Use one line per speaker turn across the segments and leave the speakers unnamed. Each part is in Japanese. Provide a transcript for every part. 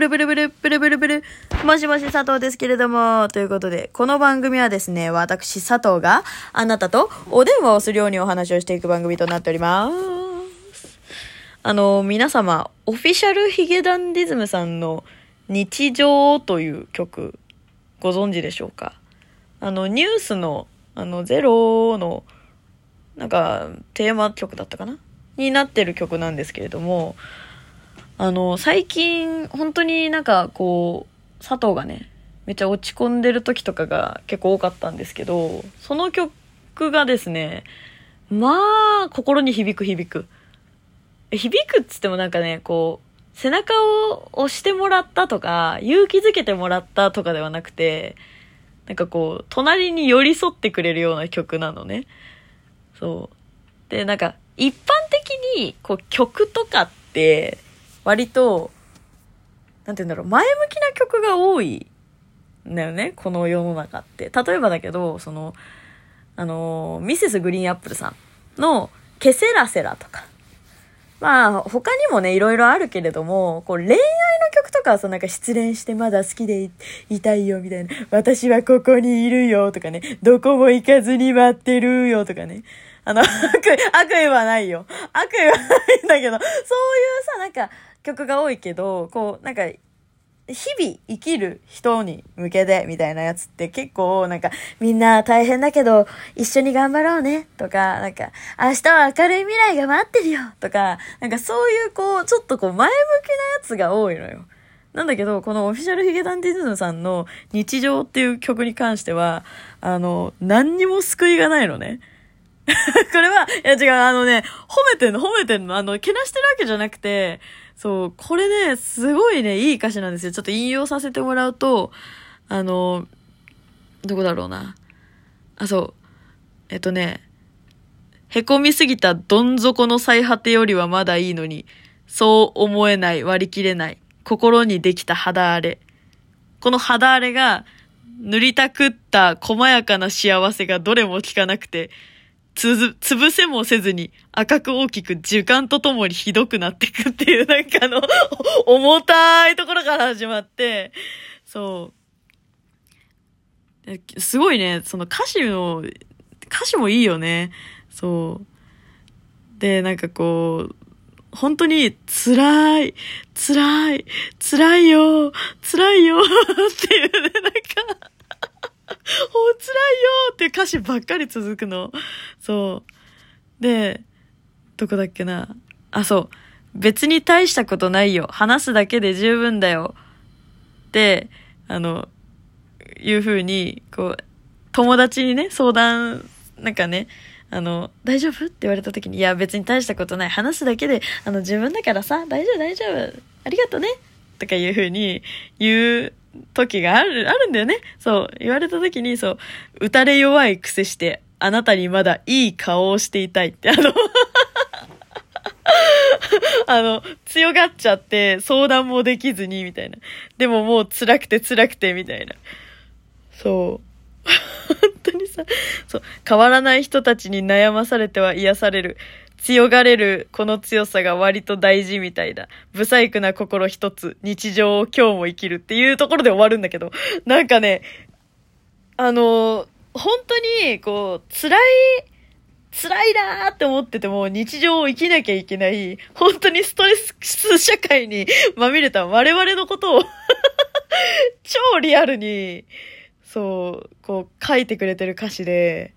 ブルブルブル、ブルブルブル。もしもし佐藤ですけれども、ということで、この番組はですね、私佐藤があなたとお電話をするようにお話をしていく番組となっております。あの、皆様、オフィシャルヒゲダンディズムさんの日常という曲、ご存知でしょうか？あの、ニュースの、あの、ゼロの、なんか、テーマ曲だったかな？になってる曲なんですけれども、あの、最近、本当になんかこう、佐藤がね、めっちゃ落ち込んでる時とかが結構多かったんですけど、その曲がですね、まあ、心に響く響く。響くっつってもなんかね、こう、背中を押してもらったとか、勇気づけてもらったとかではなくて、なんかこう、隣に寄り添ってくれるような曲なのね。そう。で、なんか、一般的に、こう、曲とかって、割と、なんて言うんだろう、前向きな曲が多いんだよね、この世の中って。例えばだけど、その、あの、ミセスグリーンアップルさんの、ケセラセラとか。まあ、他にもね、いろいろあるけれども、こう、恋愛の曲とかはさ、なんか失恋してまだ好きでいたいよ、みたいな。私はここにいるよ、とかね。どこも行かずに待ってるよ、とかね。あの、悪意、悪意はないよ。悪意はないんだけど、そういうさ、なんか、曲が多いけど、こう、なんか、日々生きる人に向けてみたいなやつって結構なんかみんな大変だけど一緒に頑張ろうねとかなんか明日は明るい未来が待ってるよとかなんかそういうこうちょっとこう前向きなやつが多いのよ。なんだけど、このオフィシャルヒゲダンディズムさんの日常っていう曲に関しては、あの、何にも救いがないのね。これは、いや違う、あのね、褒めてんの、褒めてんの。あの、けなしてるわけじゃなくて、そう、これね、すごいね、いい歌詞なんですよ。ちょっと引用させてもらうと、あの、どこだろうな。あ、そう。えっとね、へこみすぎたどん底の最果てよりはまだいいのに、そう思えない、割り切れない、心にできた肌荒れ。この肌荒れが、塗りたくった細やかな幸せがどれも効かなくて、つ、ぶせもせずに赤く大きく時間とともにひどくなっていくっていう なんかあの、重たいところから始まって、そう。すごいね、その歌詞の、歌詞もいいよね。そう。で、なんかこう、本当に辛い、辛い、辛いよ、辛いよ っていうね、なんか、お辛いよって歌詞ばっかり続くの。そう。で、どこだっけな。あ、そう。別に大したことないよ。話すだけで十分だよ。って、あの、いう風に、こう、友達にね、相談、なんかね、あの、大丈夫って言われた時に、いや、別に大したことない。話すだけで、あの、自分だからさ、大丈夫、大丈夫。ありがとね。とかいう風に言う時がある、あるんだよね。そう。言われた時に、そう、打たれ弱い癖して、あなたにまだいい顔をしていたいって、あの、あの、強がっちゃって相談もできずに、みたいな。でももう辛くて辛くて、みたいな。そう。本当にさ、そう、変わらない人たちに悩まされては癒される。強がれるこの強さが割と大事みたいだ。不細工な心一つ、日常を今日も生きるっていうところで終わるんだけど、なんかね、あの、本当に、こう、辛い、辛いなーって思ってても日常を生きなきゃいけない、本当にストレス社会に まみれた我々のことを 超リアルに、そう、こう書いてくれてる歌詞で、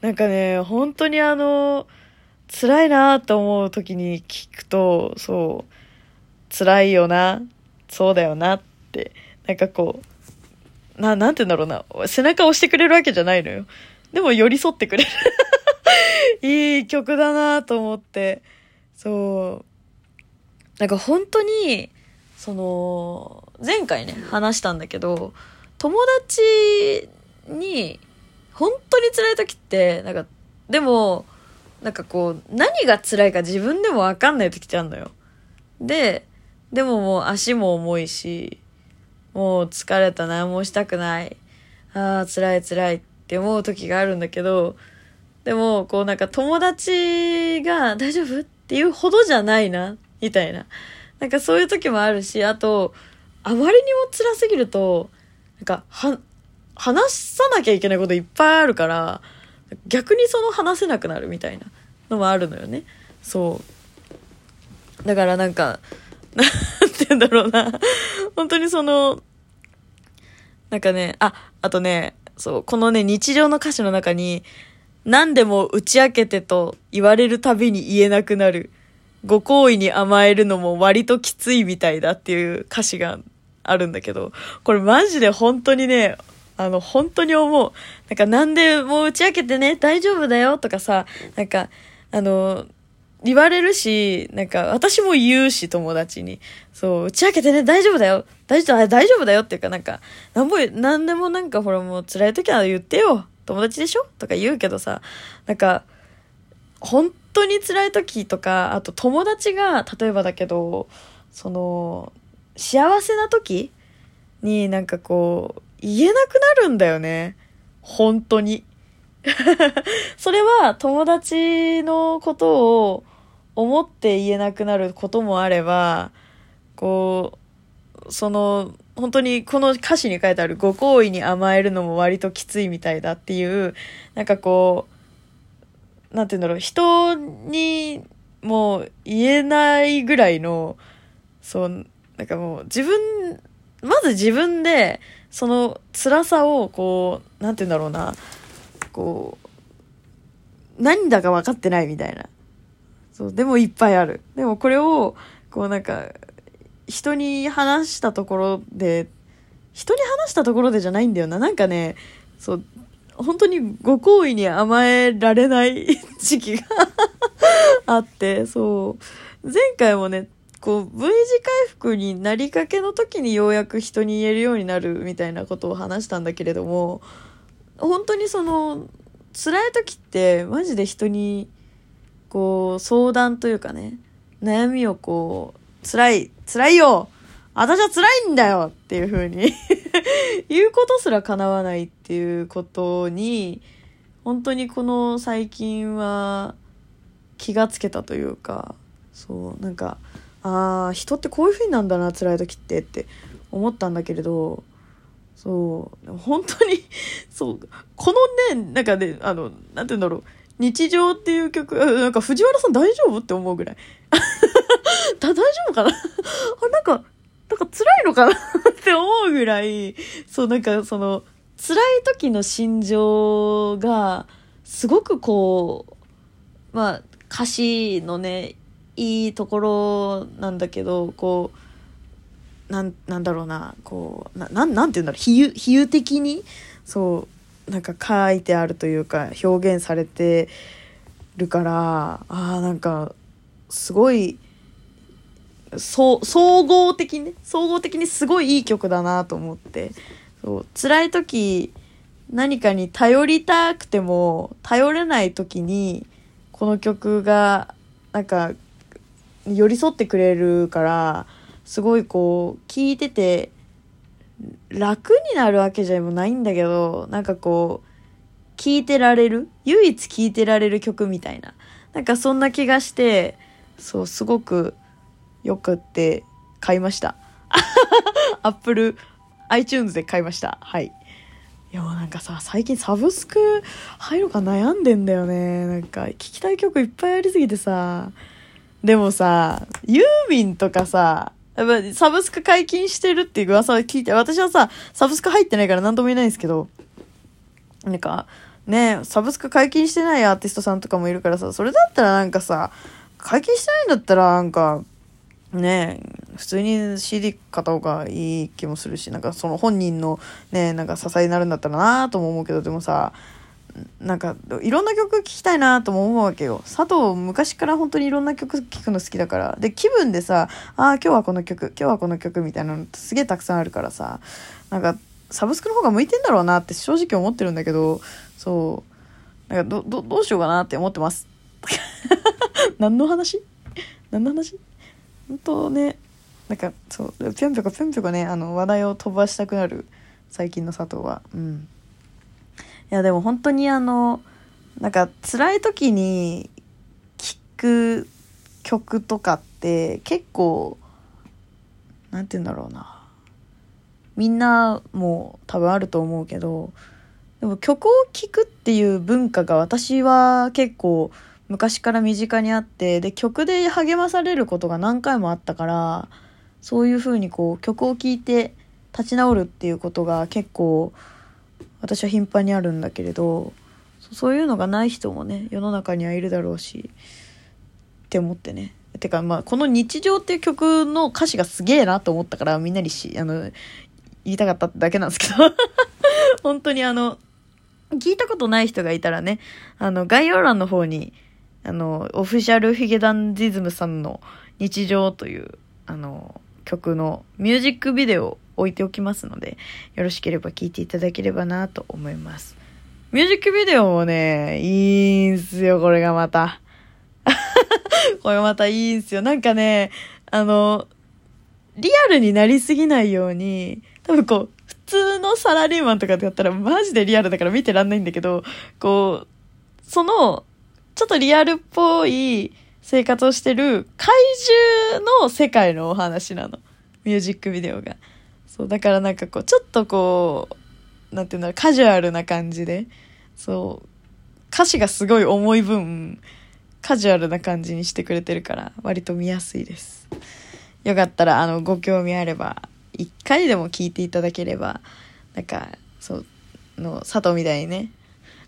なんかね、本当にあの、辛いなと思う時に聞くと、そう、辛いよな、そうだよなって、なんかこう、な、なんて言うんだろうな、背中を押してくれるわけじゃないのよ。でも寄り添ってくれる。いい曲だなと思って、そう、なんか本当に、その、前回ね、話したんだけど、友達に、本当に辛い時って、なんか、でも、なんかこう、何が辛いか自分でもわかんない時ってあるのよ。で、でももう足も重いし、もう疲れた何もしたくない。ああ、辛い辛いって思う時があるんだけど、でも、こうなんか友達が大丈夫っていうほどじゃないな、みたいな。なんかそういう時もあるし、あと、あまりにも辛すぎると、なんか、は、話さなきゃいけないこといっぱいあるから、逆にその話せなくなるみたいなのもあるのよね。そう。だからなんか、なんて言うんだろうな。本当にその、なんかね、あ、あとね、そう、このね、日常の歌詞の中に、何でも打ち明けてと言われるたびに言えなくなる。ご好意に甘えるのも割ときついみたいだっていう歌詞があるんだけど、これマジで本当にね、あの、本当に思う。なんか何でもう打ち明けてね、大丈夫だよとかさ、なんか、あの、言われるし、なんか私も言うし、友達に。そう、打ち明けてね、大丈夫だよ。大丈夫、大丈夫だよっていうか、なんか、なんも、なんでもなんかほらもう辛い時は言ってよ。友達でしょ？とか言うけどさ、なんか、本当に辛い時とか、あと友達が、例えばだけど、その、幸せな時になんかこう、言えなくなるんだよね。本当に。それは友達のことを思って言えなくなることもあれば、こう、その、本当にこの歌詞に書いてあるご好意に甘えるのも割ときついみたいだっていう、なんかこう、なんて言うんだろう、人にもう言えないぐらいの、そう、なんかもう自分、まず自分で、その辛さをこう、なんて言うんだろうな、こう、何だか分かってないみたいな。そう、でもいっぱいある。でもこれを、こうなんか、人に話したところで、人に話したところでじゃないんだよな。なんかね、そう、本当にご好意に甘えられない時期が あって、そう。前回もね、こう、V 字回復になりかけの時にようやく人に言えるようになるみたいなことを話したんだけれども、本当にその、辛い時ってマジで人に、こう、相談というかね、悩みをこう、辛い、辛いよ!私は辛いんだよ!っていう風に 言うことすら叶わないっていうことに、本当にこの最近は気がつけたというか、そう、なんか、ああ、人ってこういう風になんだな、辛い時ってって思ったんだけれど、そう、本当に、そう、このね、なんかね、あの、なんて言うんだろう、日常っていう曲、なんか藤原さん大丈夫って思うぐらい。だ大丈夫かな？あ、なんか、なんか辛いのかな？って思うぐらい、そう、なんかその、辛い時の心情が、すごくこう、まあ、歌詞のね、いいところなんだけど、こう、なん、なんだろうな、こう、な、なん、なんて言うんだろう、比喩、比喩的に、そう、なんか書いてあるというか、表現されてるから、ああ、なんか、すごい、総合的にね、総合的にすごいいい曲だなと思って、そう、辛い時、何かに頼りたくても、頼れない時に、この曲が、なんか、寄り添ってくれるから、すごいこう、聴いてて、楽になるわけじゃないんだけど、なんかこう、聴いてられる？唯一聴いてられる曲みたいな。なんかそんな気がして、そう、すごくよくって買いました。Apple iTunes で買いました。はい。いやなんかさ、最近サブスク入るか悩んでんだよね。なんか聴きたい曲いっぱいありすぎてさ。でもさ、ユーミンとかさ、サブスク解禁してるっていう噂を聞いて、私はさ、サブスク入ってないから何とも言えないんですけど、なんか、ねサブスク解禁してないアーティストさんとかもいるからさ、それだったらなんかさ、解禁してないんだったらなんか、ね普通に CD 買った方がいい気もするし、なんかその本人のね、なんか支えになるんだったらなとも思うけど、でもさ、なんかいろんな曲聴きたいなとも思うわけよ。佐藤昔から本当にいろんな曲聴くの好きだから。で、気分でさ、あ、今日はこの曲、今日はこの曲みたいなのすげえたくさんあるからさ、なんかサブスクの方が向いてんだろうなって正直思ってるんだけど、そう、なんかど、ど、どうしようかなって思ってます。何の話？何の話？本当ね、なんかそう、ぴょんぴょこぴょんぴょこね、あの話題を飛ばしたくなる最近の佐藤は。うん。いやでも本当にあのなんか辛い時に聴く曲とかって結構なんて言うんだろうな。みんなも多分あると思うけど、でも曲を聴くっていう文化が私は結構昔から身近にあってで曲で励まされることが何回もあったからそういう風にこう曲を聴いて立ち直るっていうことが結構私は頻繁にあるんだけれどそういうのがない人もね世の中にはいるだろうしって思ってね。てかまあこの「日常」っていう曲の歌詞がすげえなと思ったからみんなにしあの言いたかっただけなんですけど。本当にあの聞いたことない人がいたらね、あの、概要欄の方に、あの、オフィシャルヒゲダンディズムさんの日常という、あの、曲のミュージックビデオ置いておきますので、よろしければ聞いていただければなと思います。ミュージックビデオもね、いいんすよ、これがまた。これまたいいんすよ。なんかね、あの、リアルになりすぎないように、多分こう、普通のサラリーマンとかだったらマジでリアルだから見てらんないんだけど、こう、その、ちょっとリアルっぽい生活をしてる怪獣の世界のお話なの。ミュージックビデオが。そう、だからなんかこう、ちょっとこう、なんていうんだろう、カジュアルな感じで、そう、歌詞がすごい重い分、カジュアルな感じにしてくれてるから、割と見やすいです。よかったら、あの、ご興味あれば、一回でも聞いていただければ、なんか、そう、の、佐藤みたいにね、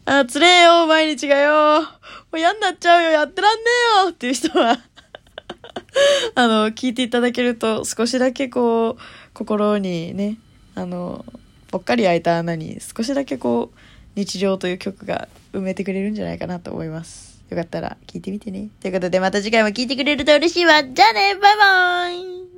あ、つれえよ、毎日がよ。もう嫌になっちゃうよ、やってらんねえよっていう人は あの、聞いていただけると少しだけこう、心にね、あの、ぽっかり開いた穴に少しだけこう、日常という曲が埋めてくれるんじゃないかなと思います。よかったら聴いてみてね。ということでまた次回も聴いてくれると嬉しいわ。じゃあねバイバーイ